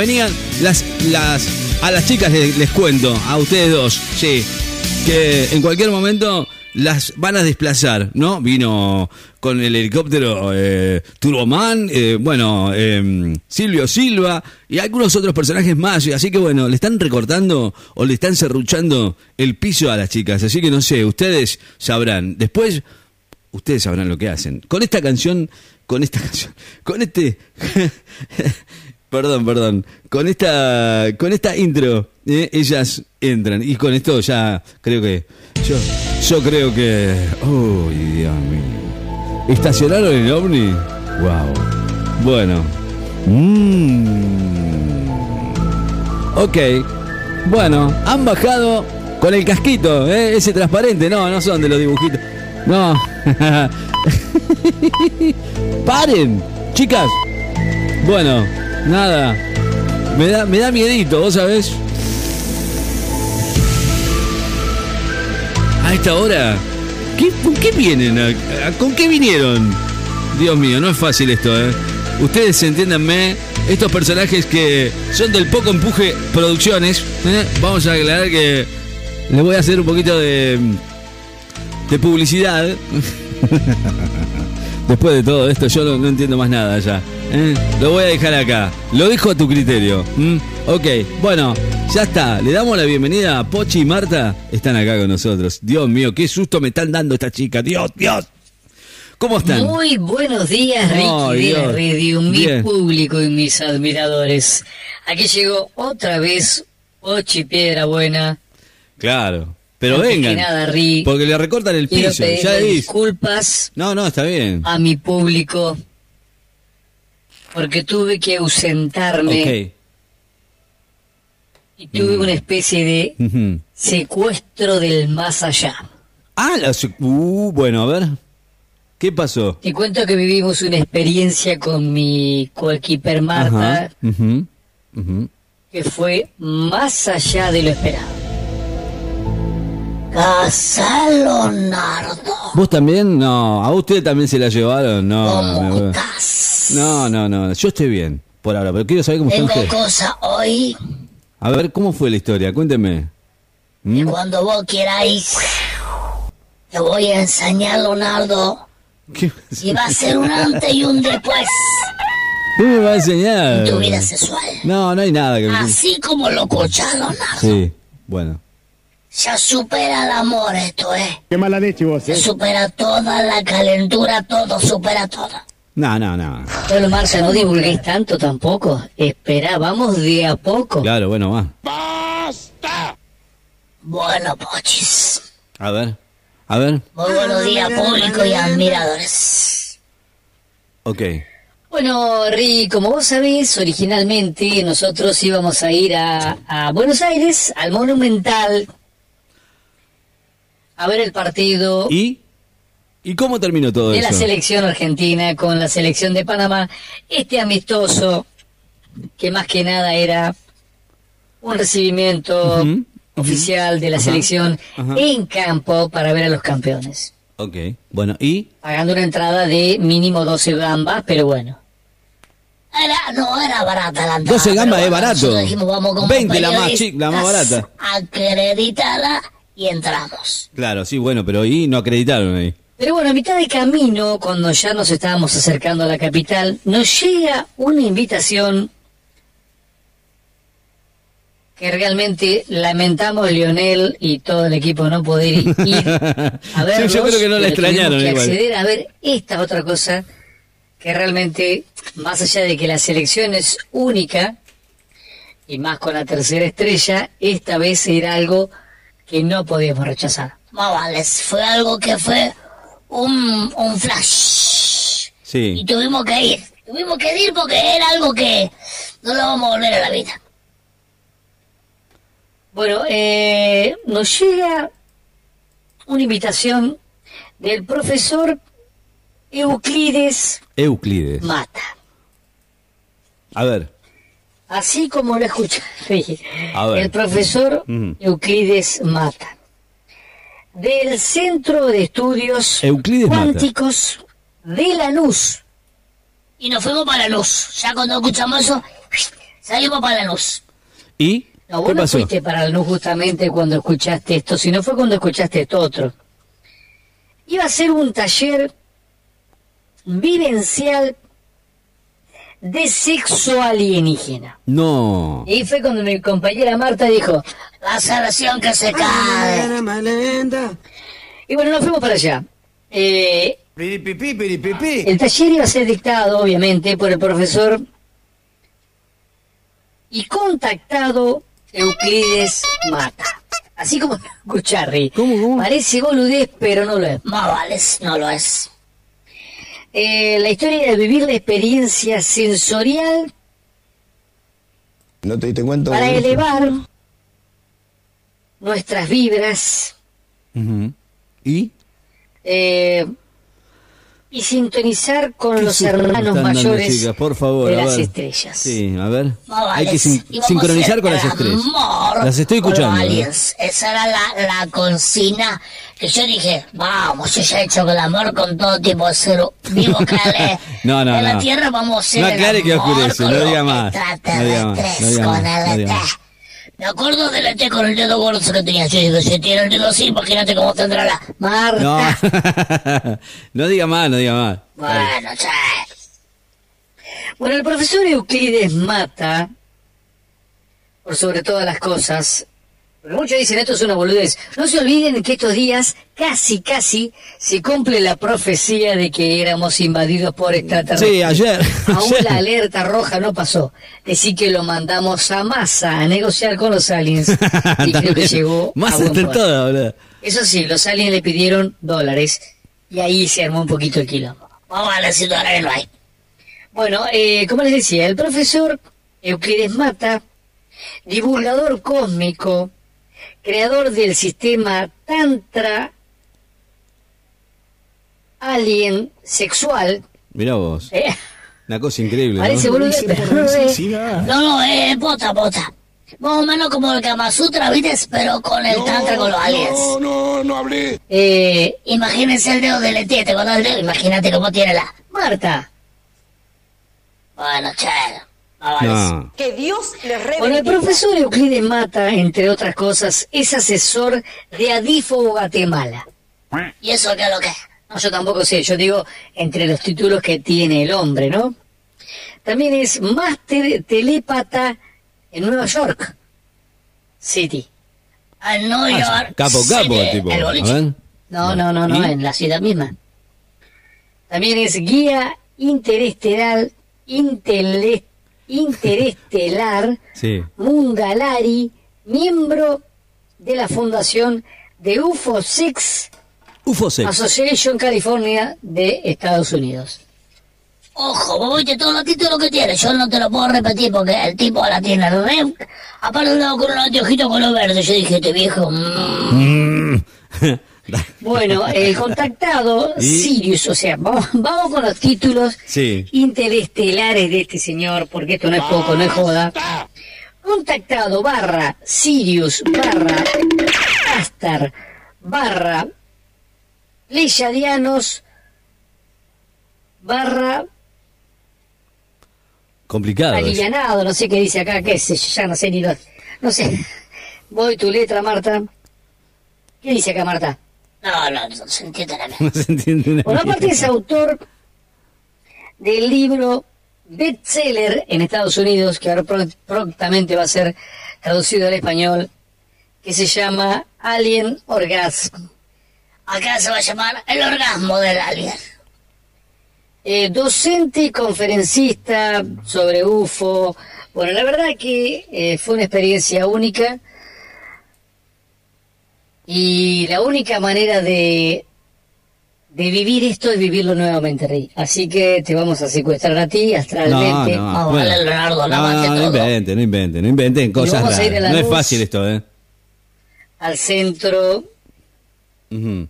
Venían las, las, a las chicas les, cuento, a ustedes dos, sí, que en cualquier momento las van a desplazar, ¿no? Vino con el helicóptero eh, Turboman, eh, bueno, eh, Silvio Silva y algunos otros personajes más, así que bueno, le están recortando o le están serruchando el piso a las chicas, así que no sé, ustedes sabrán. Después, ustedes sabrán lo que hacen. Con esta canción, con esta canción, con este... Perdón, perdón. Con esta, con esta intro, eh, ellas entran. Y con esto ya creo que. Yo, yo creo que. Uy, Dios mío. ¿Estacionaron el ovni? Wow. Bueno. Mm. Ok. Bueno, han bajado con el casquito, ¿eh? ese transparente. No, no son de los dibujitos. No. Paren, chicas. Bueno, Nada. Me da, me da miedito, ¿vos sabés? A esta hora. ¿Qué, ¿Con qué vienen? ¿Con qué vinieron? Dios mío, no es fácil esto, ¿eh? Ustedes entiéndanme, estos personajes que son del Poco Empuje Producciones, ¿eh? Vamos a aclarar que les voy a hacer un poquito de, de publicidad. Después de todo esto, yo no, no entiendo más nada ya. ¿eh? Lo voy a dejar acá. Lo dejo a tu criterio. Ok, bueno, ya está. Le damos la bienvenida a Pochi y Marta. Están acá con nosotros. Dios mío, qué susto me están dando esta chica. Dios, Dios. ¿Cómo están? Muy buenos días, Ricky la Dios. Radio, mi Bien. público y mis admiradores. Aquí llegó otra vez Ochi Piedra Buena. Claro. Pero Antes vengan. que nada, Ri, porque le recortan el Quiero piso. pedirle Ya disculpas No, no, está bien. a mi público porque tuve que ausentarme Ok. y tuve una especie de secuestro del más allá. Ah, la... Uh, bueno, a ver. ¿Qué pasó? Te cuento que vivimos una experiencia con mi coequiper Marta que fue más allá de lo esperado. Casa Leonardo, ¿Vos también? No, a usted también se la llevaron. No, ¿cómo me- estás? no, no, no. Yo estoy bien por ahora, pero quiero saber cómo están Tengo ustedes. cosa hoy A ver, ¿cómo fue la historia? Cuénteme. que ¿Mm? cuando vos queráis te voy a enseñar, Leonardo, ¿Qué, y va a ser un antes y un después ¿Qué me va a enseñar? en tu vida sexual. No, no hay nada que. Así como lo escuchás, Leonardo. Sí, bueno. Ya supera el amor esto, ¿eh? Qué mala leche vos, Se eh. supera toda la calentura, todo, supera todo. No, no, no. Pero Marcia, no divulguéis tanto tampoco. Espera, vamos de a poco. Claro, bueno, va. Bueno, pochis. A ver. A ver. Muy buenos días, público y admiradores. Ok. Bueno, Ri, como vos sabés, originalmente nosotros íbamos a ir a, a Buenos Aires, al Monumental, a ver el partido ¿Y? ¿Y cómo terminó todo de la eso? selección argentina con la selección de Panamá. Este amistoso, que más que nada era un recibimiento oficial de la selección en campo para ver a los campeones. Ok. Bueno, ¿y? Pagando una entrada de mínimo 12 gambas, pero bueno. Era, no era barata la entrada. 12 gambas es barato. dijimos, vamos como 20 la más periodistas, chic- la más barata. Acreditada y entramos. Claro, sí, bueno, pero ¿y? No acreditaron ahí. Pero bueno, a mitad de camino, cuando ya nos estábamos acercando a la capital, nos llega una invitación que realmente lamentamos Lionel y todo el equipo no poder ir a verlos. yo creo que no la extrañaron que igual. acceder a ver esta otra cosa que realmente, más allá de que la selección es única, y más con la tercera estrella, esta vez era algo que no podíamos rechazar. Más vale, fue algo que fue un, un flash. Y Sí. tuvimos que ir. Tuvimos que ir porque era algo que no lo vamos a volver a la vida. Bueno, eh, nos llega una invitación del profesor Euclides Euclides. Mata. A ver. Así como lo escucha. A ver. El profesor. Euclides Mata. Del Centro de Estudios Euclides Mata. Cuánticos de Lanús. Y nos fuimos para Lanús. Ya cuando escuchamos eso, Salimos para la luz. ¿Y? No, vos ¿Qué no pasó? fuiste para la luz justamente cuando escuchaste esto, sino fue cuando escuchaste esto otro. Iba a ser un taller vivencial de sexo alienígena. No. Y fue cuando mi compañera Marta dijo, la salvación que se cae. Y bueno, nos fuimos para allá. Eh, el taller iba a ser dictado, obviamente, por el profesor y contactado Euclides Mata. Así como escucharri. ¿Cómo, cómo? Parece boludez, pero no lo es. Más vale, no lo es. Eh, la historia era vivir la experiencia sensorial ¿No te diste cuenta? para elevar nuestras vibras. ¿Y? eh, y sintonizar con ¿Qué los hermanos mayores chicas? Por favor, de las estrellas. Sí, a ver. Hay que sin- sincronizar con las el estrellas. Las estoy con escuchando. ¿eh? Esa era la, la consigna que yo dije, vamos, yo ya he hecho el amor con todo tipo de ser vivo que No, no, en la no. Tierra vamos a hacer No el aclare que amor oscurece, con no diga más. No diga más, no diga con más, no el diga ET. más. Me acuerdo del ET con el dedo gordo que tenía. Yo digo, si tiene el dedo así, imagínate cómo tendrá la... Marta. No. no diga más, no diga más. Bueno, che. Bueno, el profesor Euclides Mata, por sobre todas las cosas, muchos dicen esto es una boludez, no se olviden que estos días casi, casi se cumple la profecía de que éramos invadidos por extraterrestres. Sí, ayer. Aún ayer. la alerta roja no pasó. Decir que lo mandamos a masa a negociar con los aliens. Y creo que llegó Más a buen entre puerto. todo, boludo. Eso sí, los aliens le pidieron dólares y ahí se armó un poquito el quilombo. Vamos a si dólares no hay. Bueno, eh, como les decía, el profesor Euclides Mata, divulgador cósmico, creador del sistema Tantra Alien Sexual, Mirá vos. eh, Una cosa increíble, parece ¿no? no es. necesidad. No, es bota, bota. Más o menos como el Kama Sutra, ¿viste? Pero con el Tantra con los aliens. No, no, no hablé. Eh, imagínense el dedo del ET, ¿te del dedo? Imagínate cómo tiene la... Marta. Bueno, che. No. No. Que Dios les Bueno, el profesor Euclides Mata, entre otras cosas, es asesor de Adifo Guatemala. ¿Y eso qué es lo que es? No, yo tampoco sé, yo digo entre los títulos que tiene el hombre, ¿no? También es máster telépata en Nueva York City. En Nueva Ah, York capo, capo, City, tipo. el A boliche. ver. No, no, no, no, ¿Y? en la ciudad misma. También es guía interestelar, intele- interestelar, Sí. Mungalari, miembro de la fundación de UFO Six UFO Sex. Association California de Estados Unidos. Ojo, vos viste todos los títulos que tiene, yo no te lo puedo repetir porque el tipo la tiene re... Aparte un lado con un anteojito color verde, yo dije, este viejo... mm. Bueno, el contactado ¿Y? Sirius, o sea, vamos, vamos con los títulos Sí. interestelares de este señor, porque esto no es poco, no es joda. Contactado barra Sirius barra Astar barra Leyadianos barra Complicado. alivianado, no sé qué dice acá, qué sé, ya no sé ni lo... No sé. Voy tu letra, Marta. ¿Qué dice acá, Marta? No, no, no se entiende la No se entiende una Bueno, aparte es autor del libro bestseller en Estados Unidos, que ahora pro- prontamente va a ser traducido al español, que se llama Alien Orgasm. Acá se va a llamar El Orgasmo del Alien. Eh, docente y conferencista sobre UFO. Bueno, la verdad que eh, fue una experiencia única. Y la única manera de, de vivir esto es vivirlo nuevamente, Rey. Así que te vamos a secuestrar a ti astralmente. No, no. Vamos bueno. a darle, Leonardo, no, lávate no, no todo. inventen, no inventen, no inventen cosas raras. la No es fácil esto, ¿eh? Al centro de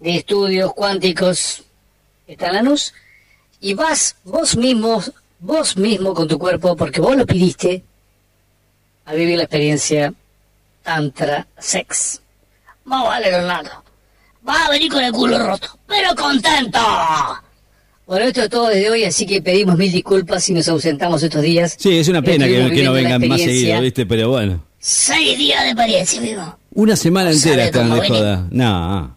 estudios cuánticos está en la luz y vas vos mismo, vos mismo con tu cuerpo, porque vos lo pidiste, a vivir la experiencia Tantra Sex. Más vale, Leonardo. Va a venir con el culo roto, pero contento. Bueno, esto es todo desde hoy, así que pedimos mil disculpas si nos ausentamos estos días. Sí, es una pena que, no vengan más seguido, ¿viste? Pero bueno. Seis días de experiencia, vivo. Una semana No entera están de joda. No.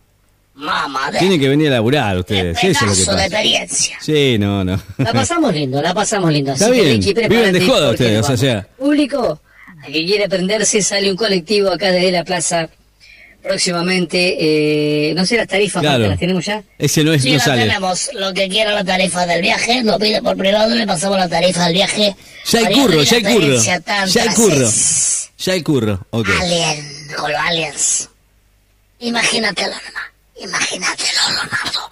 Mamá, de, Tienen que venir a laburar ustedes. Eso es lo que pedazo de pasa. experiencia. Sí, no, no. La pasamos lindo, la pasamos lindo. Está Así bien, viven de joda ustedes, o sea. Público, al que quiere aprenderse, sale un colectivo acá desde la plaza próximamente. Eh, no sé, las tarifas, Claro. ¿las tenemos ya? Ese no es, Sí, no la sale. tenemos. Lo que quiera la tarifa del viaje, lo pide por privado y le pasamos la tarifa del viaje. Ya hay curro, ya hay curro. Ya hay curro. Ya hay curro. Ok. Alien, con los aliens. Imagínatelo nomás. Imagínatelo, Leonardo.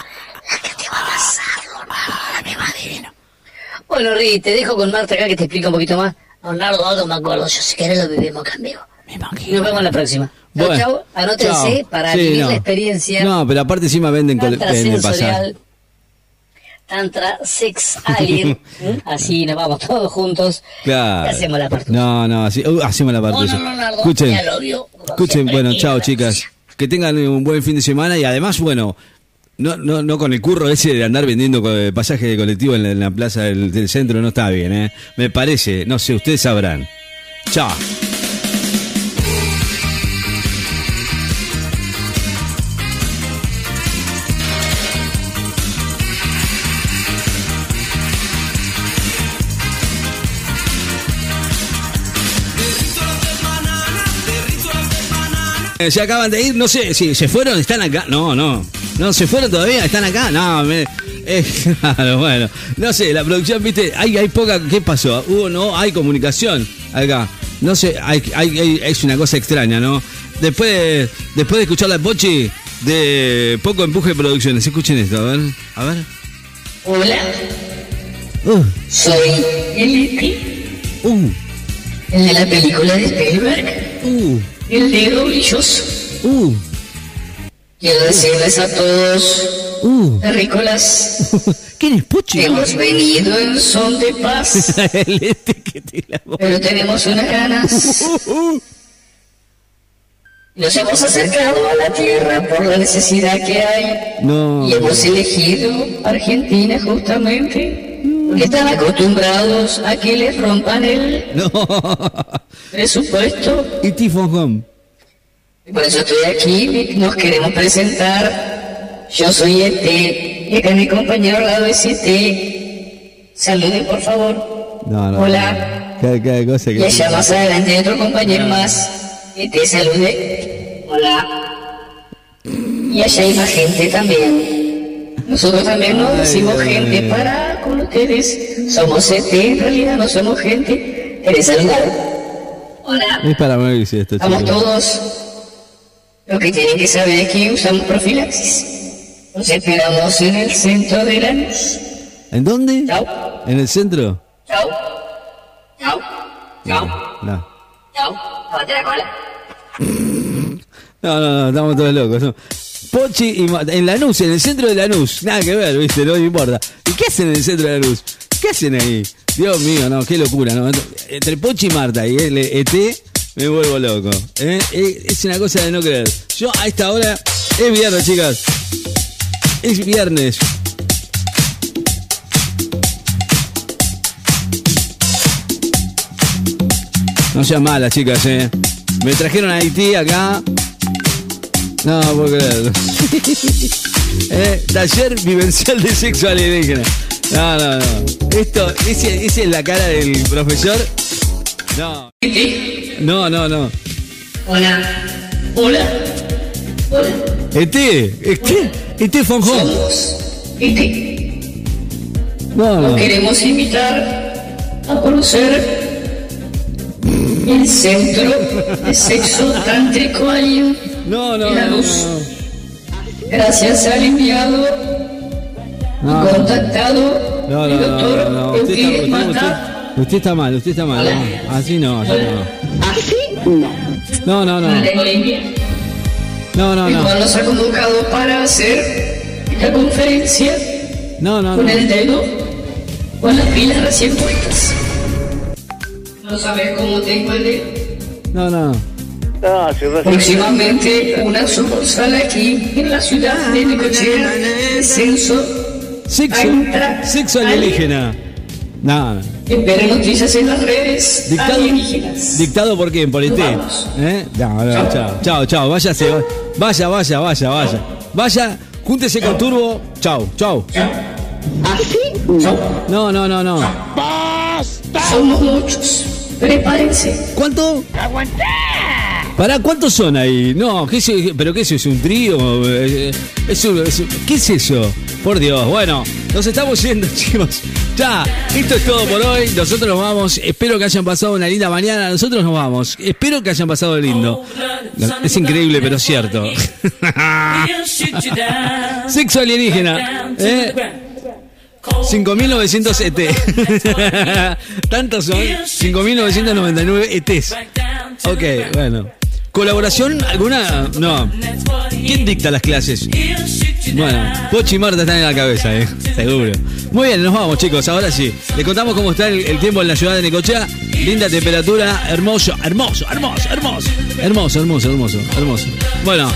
La que te va a pasar, Leonardo. La que va a vivir. Bueno, Ri, te dejo con Marta acá que te explica un poquito más. Leonardo, algo me acuerdo. Yo, si querés, lo vivimos acá en vivo. Y nos vemos la próxima. Bueno, chau. Anótense para Sí, vivir no. la experiencia. No, pero aparte encima venden en el sensorial. Tantra sex alien. ¿Mm? Así nos vamos todos juntos. Claro. Y hacemos la parte. No, no, así, uh, hacemos la parte. Bueno, Leonardo, Escuchen, escuchen, siempre, bueno, chao chicas. Que tengan un buen fin de semana y además, bueno, no, no, no con el curro ese de andar vendiendo co- pasajes de colectivo en la, en la plaza del, del centro, no está bien, ¿eh? Me parece, no sé, ustedes sabrán. Chao. Eh, Se acaban de ir, no sé, si se fueron, están acá. No, no. No, se fueron todavía, están acá. No, me, eh, claro, bueno. No sé, la producción, viste, hay, hay poca. ¿Qué pasó? Hubo, no, hay comunicación acá. No sé, hay, hay, hay- es una cosa extraña, ¿no? Después, de- después de escuchar la Pochi de poco empuje de producciones, escuchen esto, a ver, a ver. Hola, Uh, soy el uh, el de la película de Spielberg, uh, el dedo brilloso. uh, Quiero decirles a todos, uh. terrícolas, ¿Quién es hemos venido en son de paz, El este que te la pero tenemos unas ganas. Nos hemos acercado a la tierra por la necesidad que hay. No. Y hemos elegido Argentina justamente porque están acostumbrados a que les rompan el No. presupuesto. Y Tifon Home. Y Por eso estoy aquí, nos queremos presentar. Yo soy ET, y acá mi compañero al lado es ET. Saluden, por favor. No, no. Hola. Cada, cada cosa que. Y allá más adelante hay otro compañero más. ET, salude. Hola. Y allá hay más gente también. Nosotros también nos decimos ay, gente ay. para con ustedes. Somos ET, en realidad no somos gente. ¿Querés saludar? Hola. Es para morirse esto, Vamos chicos. todos. Lo que tienen que saber es que usamos profilaxis. Nos esperamos en el centro de la luz. ¿En dónde? Chao. ¿En el centro? Chao. Chao. Chao. No. Chao. Lávate la cola. No, no, no, estamos todos locos. no. Pochi y Ma- en Lanús, en el centro de Lanús. Nada que ver, viste, no me importa. ¿Y qué hacen en el centro de Lanús? ¿Qué hacen ahí? Dios mío, no, qué locura, ¿no? Entre Pochi y Marta y el ET me vuelvo loco. ¿eh? Es es una cosa de no creer. Yo a esta hora es viernes, chicas. Es viernes. No sean malas, chicas, eh. Me trajeron a Haití acá. No, puedo creerlo. eh, taller vivencial de sexo alienígena. No, no, no. Esto, esa es la cara del profesor. No. No, no, no. Hola. Hola. Hola. Este. Este von Home. Somos ET. No, no. Queremos invitar a conocer el centro de sexo tántrico alien No, no, de la no, luz. no. Gracias al enviado No, contactado el no, no, doctor no, no. Usted, está, mal, usted está mal. no. Así no, así no. Así no. No, no, no. La. No, no, el no. cual nos ha convocado para hacer esta conferencia No, no, con el dedo con las pilas recién puestas. No sabes cómo te huele. No, no. Próximamente una sucursal aquí en la ciudad de Necochea, Censo Sexo, sexo alienígena. Nada. Espera noticias en las redes Dictado, alienígenas. dictado por quién, por ET. ¿Eh? No, no, chao, chao, chao, váyase, va- vaya, vaya, vaya, vaya. Vaya, júntese con Turbo, chao, chao. ¿Así? No. No, no, no, no. ¡Basta! Somos muchos. Prepárense. ¿Cuánto? ¿Para cuántos son ahí? No, ¿qué es, ¿pero qué es eso? ¿Es un trío? Eh, es un- un- ¿Qué es eso? Por Dios, bueno, nos estamos yendo, chicos. Ya, esto es todo por hoy. Nosotros nos vamos. Espero que hayan pasado una linda mañana. Nosotros nos vamos. Espero que hayan pasado lindo. Es increíble, pero cierto. Sexo alienígena. ¿eh? 5.900 ET. ¿Tantos son? 5.999 ETs. Ok, bueno. ¿Colaboración alguna? No. ¿Quién dicta las clases? Bueno, Pochi y Marta están en la cabeza, eh. Seguro. Muy bien, nos vamos, chicos. Ahora sí. Les contamos cómo está el, tiempo en la ciudad de Necochea. Linda temperatura, hermoso, hermoso, hermoso, hermoso. Hermoso, hermoso, hermoso, hermoso. Bueno,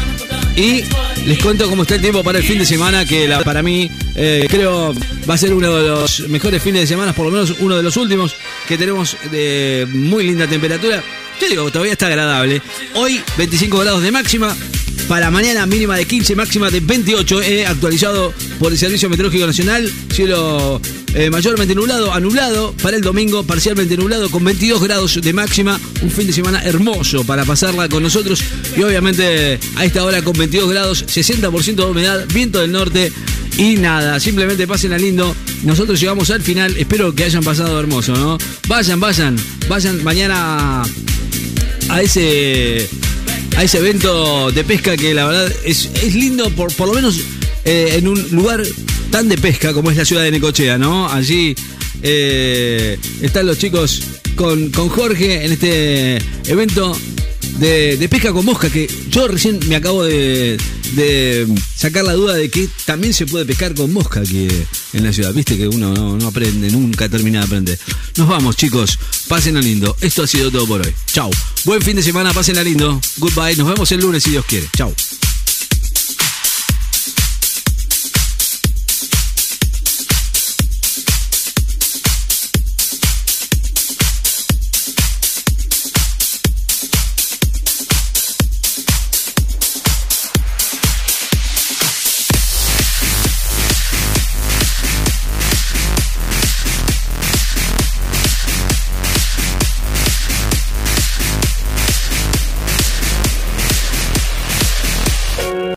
y les cuento cómo está el tiempo para el fin de semana, que para mí eh, creo va a ser uno de los mejores fines de semana, por lo menos uno de los últimos, que tenemos de muy linda temperatura. Yo digo, todavía está agradable. Hoy 25 grados de máxima. Para mañana mínima de 15, máxima de 28, eh, actualizado por el Servicio Meteorológico Nacional. Cielo eh, mayormente nublado, anulado. Para el domingo, parcialmente nublado, con 22 grados de máxima. Un fin de semana hermoso para pasarla con nosotros. Y obviamente a esta hora con 22 grados, 60% de humedad, viento del norte. Y nada, simplemente pasen a lindo. Nosotros llegamos al final. Espero que hayan pasado hermoso, ¿no? Vayan, vayan, vayan mañana a ese a ese evento de pesca que la verdad es, es lindo por, por lo menos eh, en un lugar tan de pesca como es la ciudad de Necochea, ¿no? Allí eh, están los chicos con, con Jorge en este evento de, de pesca con mosca que yo recién me acabo de, de sacar la duda de que también se puede pescar con mosca aquí en la ciudad. Viste que uno no, no aprende, nunca termina de aprender. Nos vamos, chicos. Pasen a lindo. Esto ha sido todo por hoy. Chau. Buen fin de semana, pasen a lindo. Goodbye. Nos vemos el lunes si Dios quiere. Chau.